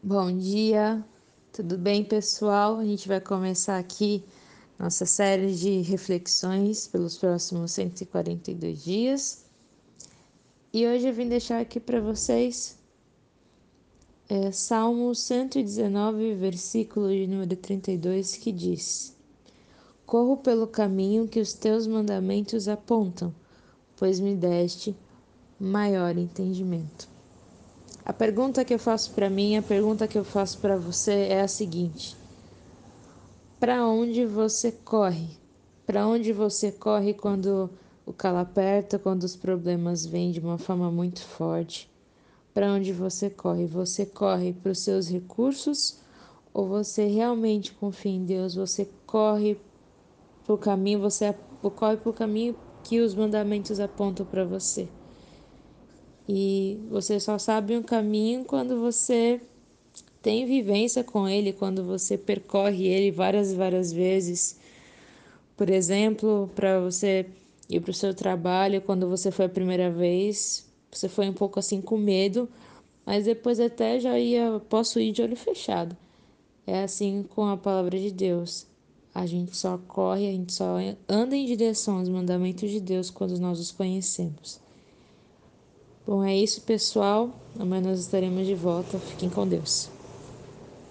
Bom dia, tudo bem, pessoal? A gente vai começar aqui nossa série de reflexões pelos próximos 142 dias. E hoje eu vim deixar aqui para vocês é, Salmo 119, versículo de número 32, que diz: Corro pelo caminho que os teus mandamentos apontam, pois me deste maior entendimento. A pergunta que eu faço para mim, a pergunta que eu faço para você é a seguinte: Para onde você corre? Para onde você corre quando o calo aperta, quando os problemas vêm de uma forma muito forte? Para onde você corre? Você corre para os seus recursos ou você realmente confia em Deus? Você corre para o caminho, você corre para o caminho que os mandamentos apontam para você? E você só sabe um caminho quando você tem vivência com ele, quando você percorre ele várias e várias vezes. Por exemplo, para você ir para o seu trabalho, quando você foi a primeira vez, você foi um pouco assim com medo, mas depois até já ia, posso ir de olho fechado. É assim com a palavra de Deus. A gente só corre, a gente só anda em direção aos mandamentos de Deus quando nós os conhecemos. Bom, é isso, pessoal. Amanhã nós estaremos de volta. Fiquem com Deus.